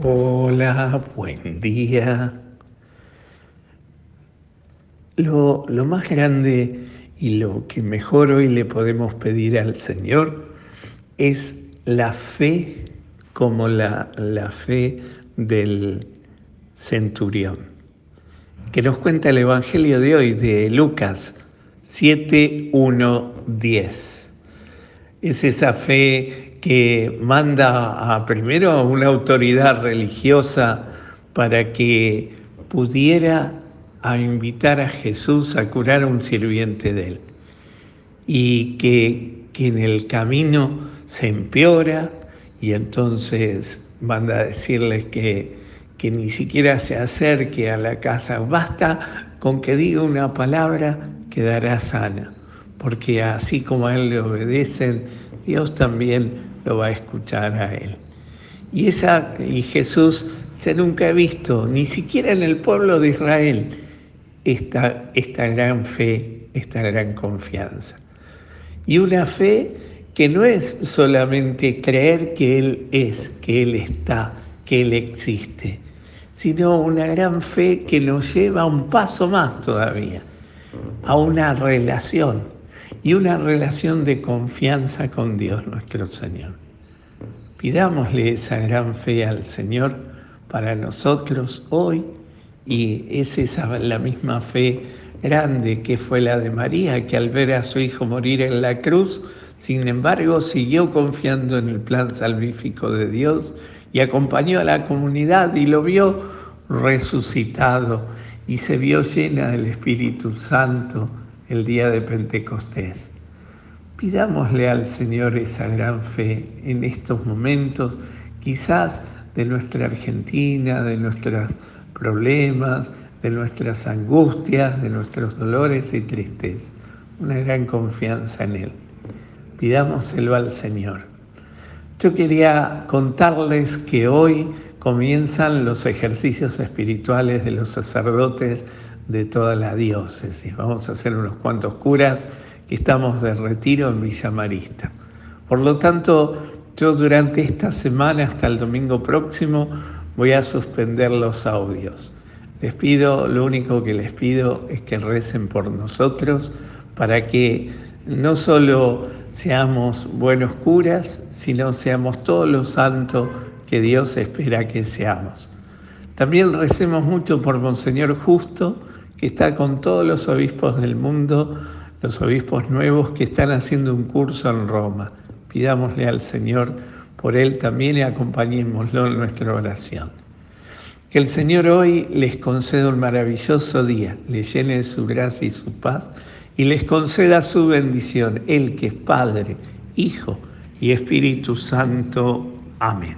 Hola, buen día. Lo, lo, más grande y lo que mejor hoy le podemos pedir al Señor es la fe como la, la fe del centurión, que nos cuenta el Evangelio de hoy de Lucas 7, 1, 10. Es esa fe que manda a primero a una autoridad religiosa para que pudiera a invitar a Jesús a curar a un sirviente de él. Y que, que en el camino se empeora y entonces manda a decirles que, que ni siquiera se acerque a la casa, basta con que diga una palabra quedará sana, porque así como a él le obedecen, Dios también lo va a escuchar a él. Y, esa, y Jesús se nunca ha visto, ni siquiera en el pueblo de Israel, esta, esta gran fe, esta gran confianza. Y una fe que no es solamente creer que Él es, que Él está, que Él existe, sino una gran fe que nos lleva un paso más todavía, a una relación y una relación de confianza con Dios nuestro Señor. Pidámosle esa gran fe al Señor para nosotros hoy y es esa la misma fe grande que fue la de María, que al ver a su hijo morir en la cruz, sin embargo siguió confiando en el plan salvífico de Dios y acompañó a la comunidad y lo vio resucitado y se vio llena del Espíritu Santo el día de Pentecostés. Pidámosle al Señor esa gran fe en estos momentos, quizás de nuestra Argentina, de nuestros problemas, de nuestras angustias, de nuestros dolores y tristezas. Una gran confianza en Él. Pidámoselo al Señor. Yo quería contarles que hoy comienzan los ejercicios espirituales de los sacerdotes de toda la diócesis. Vamos a hacer unos cuantos curas que estamos de retiro en Villa Marista. Por lo tanto, yo durante esta semana hasta el domingo próximo voy a suspender los audios. Les pido, lo único que les pido es que recen por nosotros para que no solo seamos buenos curas, sino seamos todos los santos que Dios espera que seamos. También recemos mucho por Monseñor Justo, que está con todos los obispos del mundo, los obispos nuevos que están haciendo un curso en Roma. Pidámosle al Señor por él también y acompañémoslo en nuestra oración. Que el Señor hoy les conceda un maravilloso día, les llene de su gracia y su paz y les conceda su bendición, Él que es Padre, Hijo y Espíritu Santo. Amén.